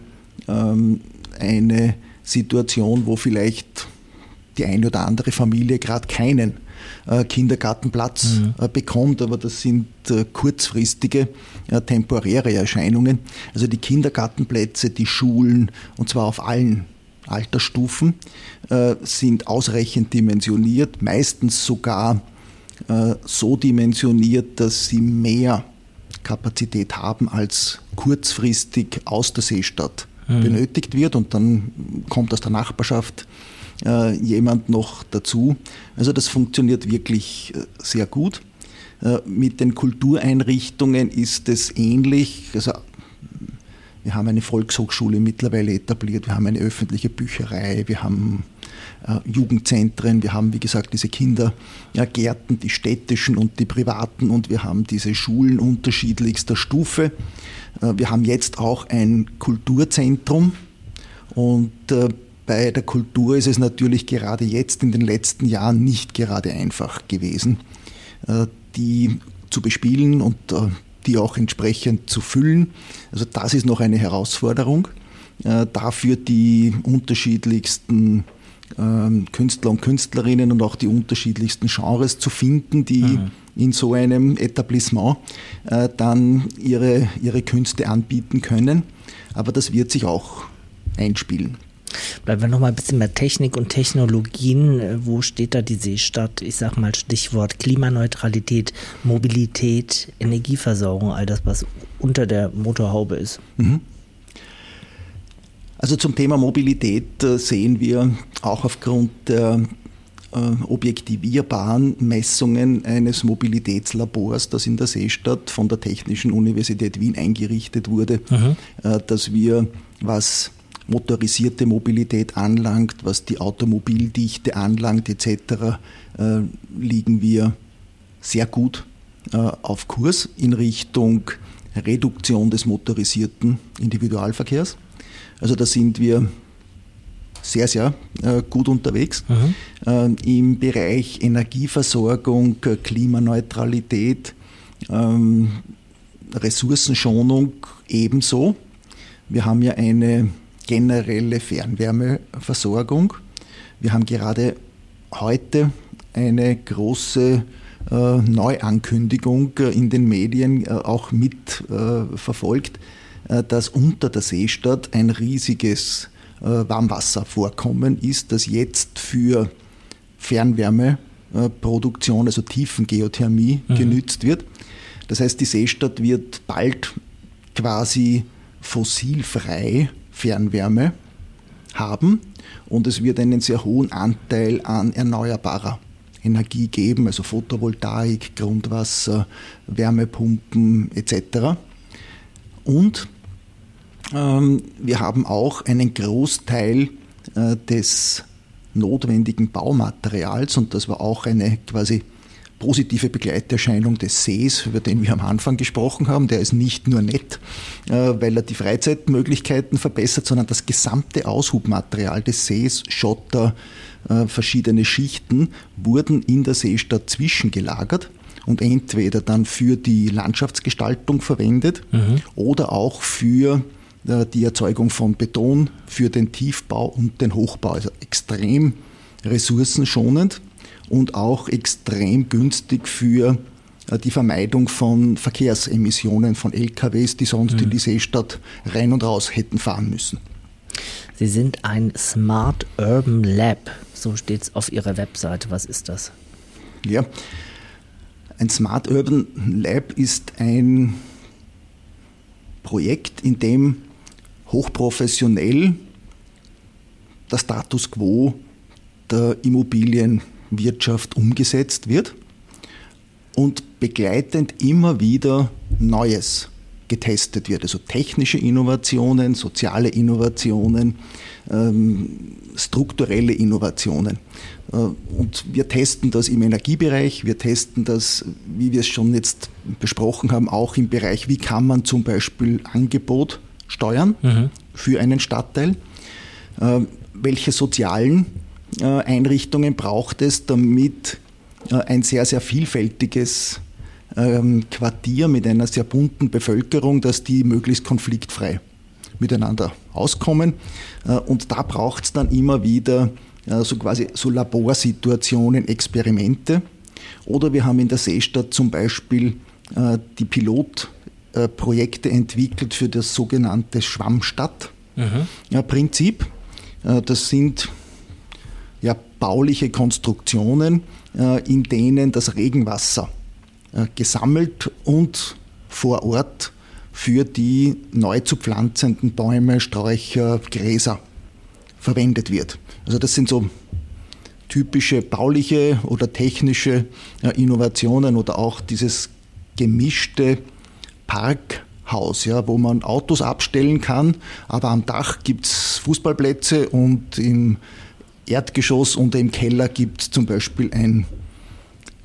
ähm, eine Situation, wo vielleicht die eine oder andere Familie gerade keinen äh, Kindergartenplatz mhm. Äh, bekommt, aber das sind äh, kurzfristige, temporäre Erscheinungen. Also die Kindergartenplätze, die Schulen, und zwar auf allen Altersstufen, sind ausreichend dimensioniert, meistens sogar so dimensioniert, dass sie mehr Kapazität haben, als kurzfristig aus der Seestadt mhm. benötigt wird und dann kommt aus der Nachbarschaft äh, jemand noch dazu. Also das funktioniert wirklich äh, sehr gut. Äh, mit den Kultureinrichtungen ist es ähnlich. Also wir haben eine Volkshochschule mittlerweile etabliert, wir haben eine öffentliche Bücherei, wir haben äh, Jugendzentren, wir haben wie gesagt diese Kindergärten, die städtischen und die privaten und wir haben diese Schulen unterschiedlichster Stufe. Äh, wir haben jetzt auch ein Kulturzentrum und äh, bei der Kultur ist es natürlich gerade jetzt in den letzten Jahren nicht gerade einfach gewesen, äh, die zu bespielen und die auch entsprechend zu füllen. Also das ist noch eine Herausforderung. Dafür die unterschiedlichsten ähm, Künstler und Künstlerinnen und auch die unterschiedlichsten Genres zu finden, die mhm. in so einem Etablissement dann ihre, ihre Künste anbieten können. Aber das wird sich auch einspielen. Bleiben wir noch mal ein bisschen mehr Technik und Technologien. Wo steht da die Seestadt? Ich sage mal Stichwort Klimaneutralität, Mobilität, Energieversorgung, all das, was unter der Motorhaube ist. Mhm. Also zum Thema Mobilität äh, sehen wir auch aufgrund der äh, objektivierbaren Messungen eines Mobilitätslabors, das in der Seestadt von der Technischen Universität Wien eingerichtet wurde, mhm. Äh, dass wir, was motorisierte Mobilität anlangt, was die Automobildichte anlangt etc., äh, liegen wir sehr gut äh, auf Kurs in Richtung Reduktion des motorisierten Individualverkehrs. Also da sind wir sehr, sehr äh, gut unterwegs. Mhm. Im Bereich Energieversorgung, Klimaneutralität, ähm, Ressourcenschonung ebenso. Wir haben ja eine generelle Fernwärmeversorgung. Wir haben gerade heute eine große äh, Neuankündigung äh, in den Medien äh, auch mitverfolgt, äh, dass unter der Seestadt ein riesiges äh, Warmwasservorkommen ist, das jetzt für Fernwärmeproduktion, also Tiefengeothermie, mhm. genützt wird. Das heißt, die Seestadt wird bald quasi fossilfrei Fernwärme haben und es wird einen sehr hohen Anteil an erneuerbarer Energie geben, also Photovoltaik, Grundwasser, Wärmepumpen etc. Und ähm, wir haben auch einen Großteil äh, des notwendigen Baumaterials und das war auch eine quasi positive Begleiterscheinung des Sees, über den wir am Anfang gesprochen haben. Der ist nicht nur nett, äh, weil er die Freizeitmöglichkeiten verbessert, sondern das gesamte Aushubmaterial des Sees, Schotter, äh, verschiedene Schichten, wurden in der Seestadt zwischengelagert und entweder dann für die Landschaftsgestaltung verwendet mhm. oder auch für äh, die Erzeugung von Beton, für den Tiefbau und den Hochbau. Also extrem ressourcenschonend und auch extrem günstig für äh, die Vermeidung von Verkehrsemissionen von LKWs, die sonst mhm. in die Seestadt rein und raus hätten fahren müssen. Sie sind ein Smart Urban Lab, so steht es auf Ihrer Webseite. Was ist das? Ja, ein Smart Urban Lab ist ein Projekt, in dem hochprofessionell der Status quo der Immobilien Wirtschaft umgesetzt wird und begleitend immer wieder Neues getestet wird. Also technische Innovationen, soziale Innovationen, ähm, strukturelle Innovationen. Äh, und wir testen das im Energiebereich, wir testen das, wie wir es schon jetzt besprochen haben, auch im Bereich, wie kann man zum Beispiel Angebot steuern mhm. für einen Stadtteil, äh, welche sozialen Einrichtungen braucht es, damit äh, ein sehr, sehr vielfältiges ähm, Quartier mit einer sehr bunten Bevölkerung, dass die möglichst konfliktfrei miteinander auskommen. Äh, und da braucht es dann immer wieder so quasi so Laborsituationen, Experimente. Oder wir haben in der Seestadt zum Beispiel die Pilotprojekte entwickelt für das sogenannte Schwammstadt-Prinzip. Mhm. Das sind ja, bauliche Konstruktionen, äh, in denen das Regenwasser äh, gesammelt und vor Ort für die neu zu pflanzenden Bäume, Sträucher, Gräser verwendet wird. Also das sind so typische bauliche oder technische Innovationen oder auch dieses gemischte Parkhaus, ja, wo man Autos abstellen kann, aber am Dach gibt es Fußballplätze und im Erdgeschoss und im Keller gibt es zum Beispiel ein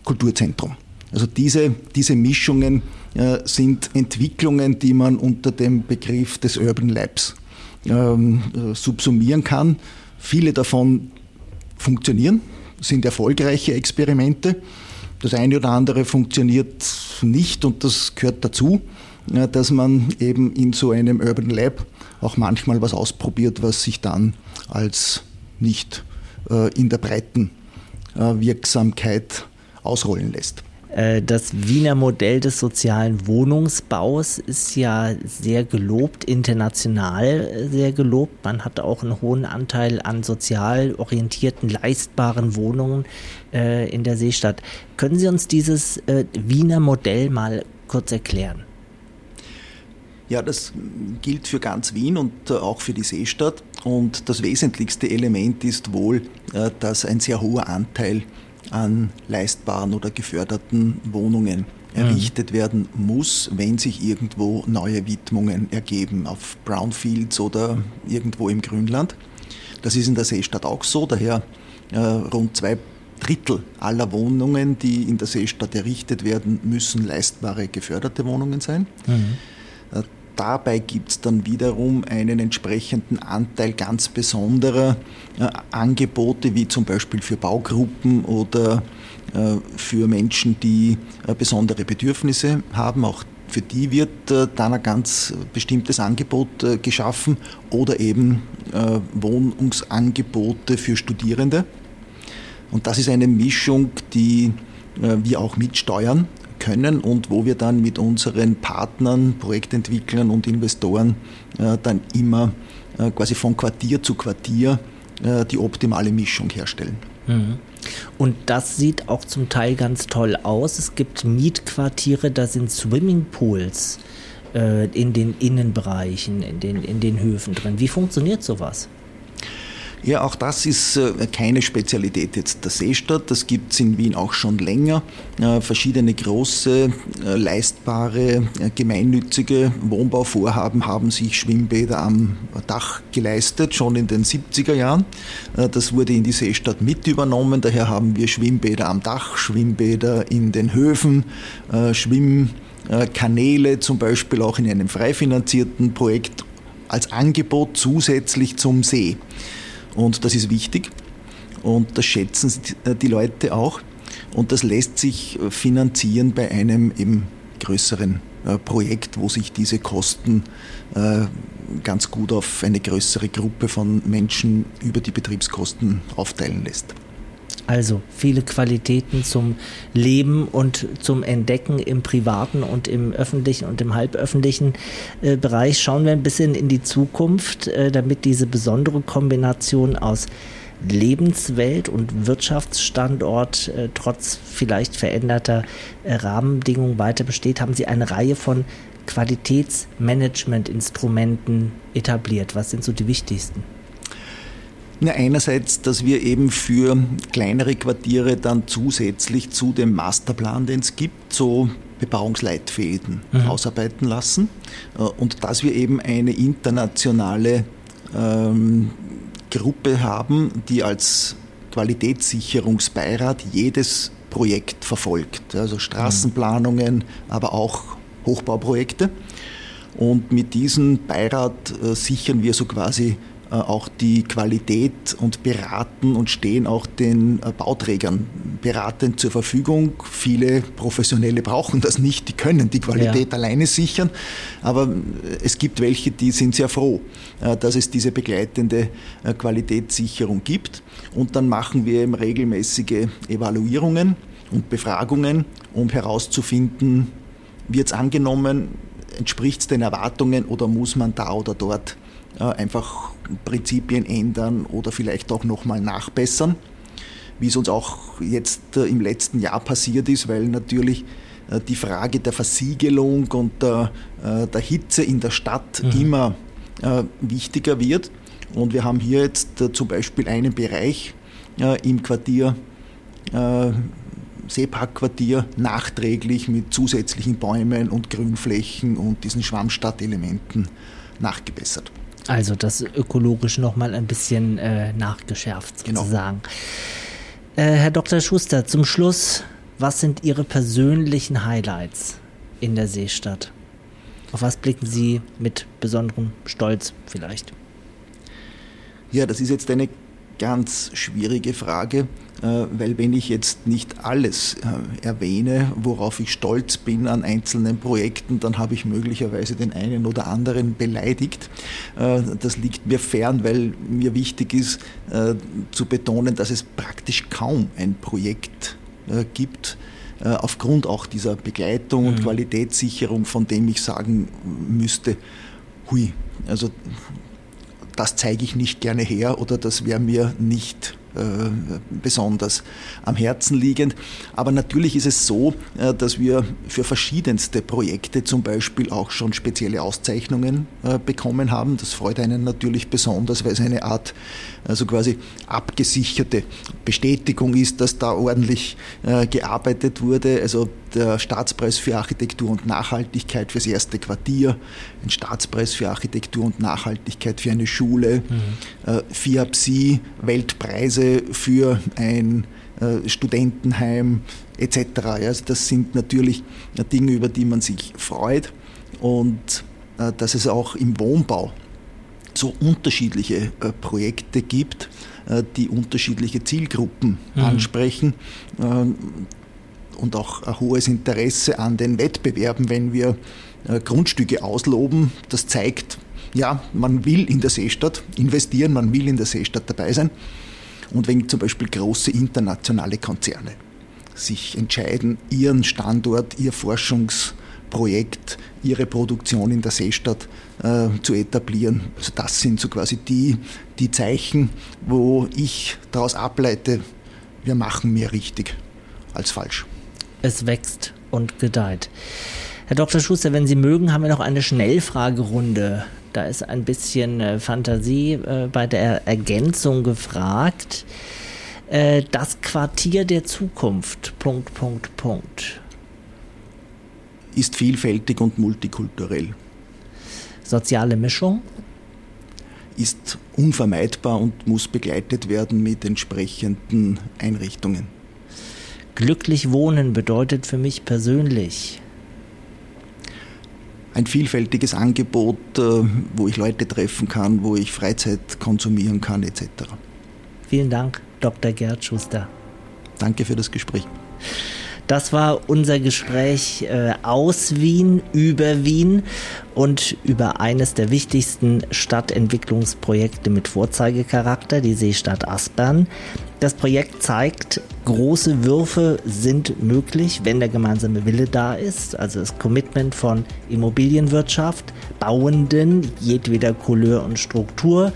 Kulturzentrum. Also diese, diese Mischungen äh, sind Entwicklungen, die man unter dem Begriff des Urban Labs ähm, äh, subsumieren kann. Viele davon funktionieren, sind erfolgreiche Experimente. Das eine oder andere funktioniert nicht und das gehört dazu, äh, dass man eben in so einem Urban Lab auch manchmal was ausprobiert, was sich dann als nicht in der breiten äh, Wirksamkeit ausrollen lässt. Äh, das Wiener Modell des sozialen Wohnungsbaus ist ja sehr gelobt, international äh, sehr gelobt. Man hat auch einen hohen Anteil an sozial orientierten, leistbaren Wohnungen äh, in der Seestadt. Können Sie uns dieses Wiener Modell mal kurz erklären? Ja, das gilt für ganz Wien und auch für die Seestadt. Und das wesentlichste Element ist wohl, dass ein sehr hoher Anteil an leistbaren oder geförderten Wohnungen errichtet mhm. werden muss, wenn sich irgendwo neue Widmungen ergeben auf Brownfields oder irgendwo im Grünland. Das ist in der Seestadt auch so, daher äh, rund zwei Drittel aller Wohnungen, die in der Seestadt errichtet werden, müssen leistbare geförderte Wohnungen sein. Mhm. Dabei gibt es dann wiederum einen entsprechenden Anteil ganz besonderer äh, Angebote, wie zum Beispiel für Baugruppen oder äh, für Menschen, die äh, besondere Bedürfnisse haben. Auch für die wird äh, dann ein ganz bestimmtes Angebot äh, geschaffen oder eben äh, Wohnungsangebote für Studierende. Und das ist eine Mischung, die wir auch mitsteuern können und wo wir dann mit unseren Partnern, Projektentwicklern und Investoren äh, dann immer äh, quasi von Quartier zu Quartier äh, die optimale Mischung herstellen. Mhm. Und das sieht auch zum Teil ganz toll aus. Es gibt Mietquartiere, da sind Swimmingpools in den Innenbereichen, in den, in den Höfen drin. Wie funktioniert sowas? Ja, auch das ist äh, keine Spezialität jetzt der Seestadt. Das gibt es in Wien auch schon länger. Äh, verschiedene große, äh, leistbare, gemeinnützige Wohnbauvorhaben haben sich Schwimmbäder am Dach geleistet, schon in den 70er Jahren. Das wurde in die Seestadt mit übernommen. Daher haben wir Schwimmbäder am Dach, Schwimmbäder in den Höfen, Schwimmkanäle zum Beispiel auch in einem frei finanzierten Projekt als Angebot zusätzlich zum See. Und das ist wichtig und das schätzen äh, die Leute auch. Und das lässt sich äh, finanzieren bei einem eben größeren äh, Projekt, wo sich diese Kosten ganz gut auf eine größere Gruppe von Menschen über die Betriebskosten aufteilen lässt. Also viele Qualitäten zum Leben und zum Entdecken im privaten und im öffentlichen und im halböffentlichen äh, Bereich. Schauen wir ein bisschen in die Zukunft, äh, damit diese besondere Kombination aus Lebenswelt und Wirtschaftsstandort äh, trotz vielleicht veränderter äh, Rahmenbedingungen weiter besteht, haben Sie eine Reihe von Qualitätsmanagementinstrumenten etabliert. Was sind so die wichtigsten? Na, einerseits, dass wir eben für kleinere Quartiere dann zusätzlich zu dem Masterplan, den es gibt, so Bebauungsleitfäden mhm. ausarbeiten lassen äh, und dass wir eben eine internationale ähm, Gruppe haben, die als Qualitätssicherungsbeirat jedes Projekt verfolgt. Also Straßenplanungen, aber auch Hochbauprojekte. Und mit diesem Beirat äh, sichern wir so quasi auch die Qualität und beraten und stehen auch den äh, Bauträgern beratend zur Verfügung. Viele Professionelle brauchen das nicht, die können die Qualität ja. alleine sichern, aber äh, es gibt welche, die sind sehr froh, dass es diese begleitende Qualitätssicherung gibt. Und dann machen wir eben regelmäßige Evaluierungen und Befragungen, um herauszufinden, wird es angenommen, entspricht es den Erwartungen oder muss man da oder dort einfach Prinzipien ändern oder vielleicht auch nochmal nachbessern, wie es uns auch jetzt äh, im letzten Jahr passiert ist, weil natürlich äh, die Frage der Versiegelung und der, äh, der Hitze in der Stadt mhm. immer wichtiger wird. Und wir haben hier jetzt zum Beispiel einen Bereich im Quartier Seeparkquartier nachträglich mit zusätzlichen Bäumen und Grünflächen und diesen Schwammstadtelementen nachgebessert. Also das ökologisch nochmal ein bisschen äh, nachgeschärft genau. sozusagen. Genau. Äh, Herr Dr. Schuster, zum Schluss, was sind Ihre persönlichen Highlights in der Seestadt? Auf was blicken Sie mit besonderem Stolz vielleicht? Ja, das ist jetzt eine ganz schwierige Frage. Äh, weil wenn ich jetzt nicht alles äh, erwähne, worauf ich stolz bin an einzelnen Projekten, dann habe ich möglicherweise den einen oder anderen beleidigt. Äh, das liegt mir fern, weil mir wichtig ist zu betonen, dass es praktisch kaum ein Projekt gibt, aufgrund auch dieser Begleitung und mhm. Qualitätssicherung, von dem ich sagen müsste, hui, also das zeige ich nicht gerne her oder das wäre mir nicht besonders am Herzen liegend. Aber natürlich ist es so, äh, dass wir für verschiedenste Projekte zum Beispiel auch schon spezielle Auszeichnungen äh, bekommen haben. Das freut einen natürlich besonders, weil es eine Art, also quasi abgesicherte Bestätigung ist, dass da ordentlich gearbeitet wurde. Also der Staatspreis für Architektur und Nachhaltigkeit fürs erste Quartier, ein Staatspreis für Architektur und Nachhaltigkeit für eine Schule, mhm. FIAPSI, Weltpreise Preise für ein äh, Studentenheim etc. Also das sind natürlich äh, Dinge, über die man sich freut und äh, dass es auch im Wohnbau so unterschiedliche Projekte gibt, die unterschiedliche Zielgruppen mhm. ansprechen und auch ein hohes Interesse an den Wettbewerben, wenn wir Grundstücke ausloben. Das zeigt, ja, man will in der Seestadt investieren, man will in der Seestadt dabei sein. Und wenn zum Beispiel große internationale Konzerne sich entscheiden, ihren Standort, ihr Forschungsprojekt, ihre Produktion in der Seestadt äh, zu etablieren. Also das sind so quasi die, die Zeichen, wo ich daraus ableite, wir machen mehr richtig als falsch. Es wächst und gedeiht. Herr Dr. Schuster, wenn Sie mögen, haben wir noch eine Schnellfragerunde da ist ein bisschen äh, Fantasie äh, bei der Ergänzung gefragt. Äh, das Quartier der Zukunft. Punkt, Punkt, Punkt. Ist vielfältig und multikulturell. Soziale Mischung? Ist unvermeidbar und muss begleitet werden mit entsprechenden Einrichtungen. Glücklich wohnen bedeutet für mich persönlich ein vielfältiges Angebot, äh, wo ich Leute treffen kann, wo ich Freizeit konsumieren kann etc. Vielen Dank, Dr. Gerd Schuster. Danke für das Gespräch. Das war unser Gespräch äh, aus Wien, über Wien und über eines der wichtigsten Stadtentwicklungsprojekte mit Vorzeigecharakter, die Seestadt Aspern. Das Projekt zeigt, große Würfe sind möglich, wenn der gemeinsame Wille da ist. Also das Commitment von Immobilienwirtschaft, Bauenden jedweder Couleur und Struktur,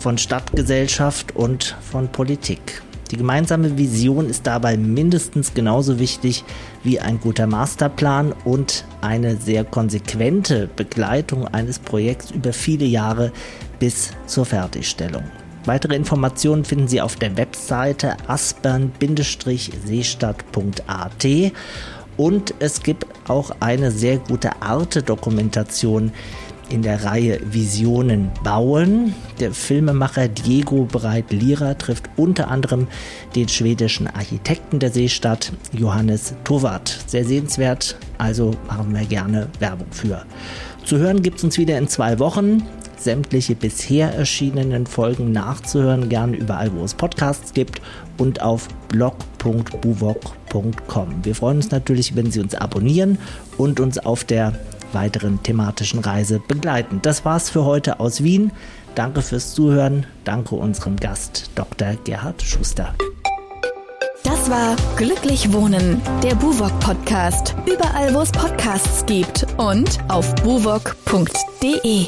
von Stadtgesellschaft und von Politik. Die gemeinsame Vision ist dabei mindestens genauso wichtig wie ein guter Masterplan und eine sehr konsequente Begleitung eines Projekts über viele Jahre bis zur Fertigstellung. Weitere Informationen finden Sie auf der Webseite aspern-seestadt.at und es gibt auch eine sehr gute Arte-Dokumentation in der Reihe Visionen bauen. Der Filmemacher Diego Breit-Lira trifft unter anderem den schwedischen Architekten der Seestadt Johannes Tovat. Sehr sehenswert, also machen wir gerne Werbung für. Zu hören gibt es uns wieder in zwei Wochen sämtliche bisher erschienenen Folgen nachzuhören, gerne überall, wo es Podcasts gibt und auf blog.buwok.com. Wir freuen uns natürlich, wenn Sie uns abonnieren und uns auf der weiteren thematischen Reise begleiten. Das war's für heute aus Wien. Danke fürs Zuhören. Danke unserem Gast Dr. Gerhard Schuster. Das war Glücklich Wohnen, der Buwok Podcast. Überall, wo es Podcasts gibt und auf buwok.de.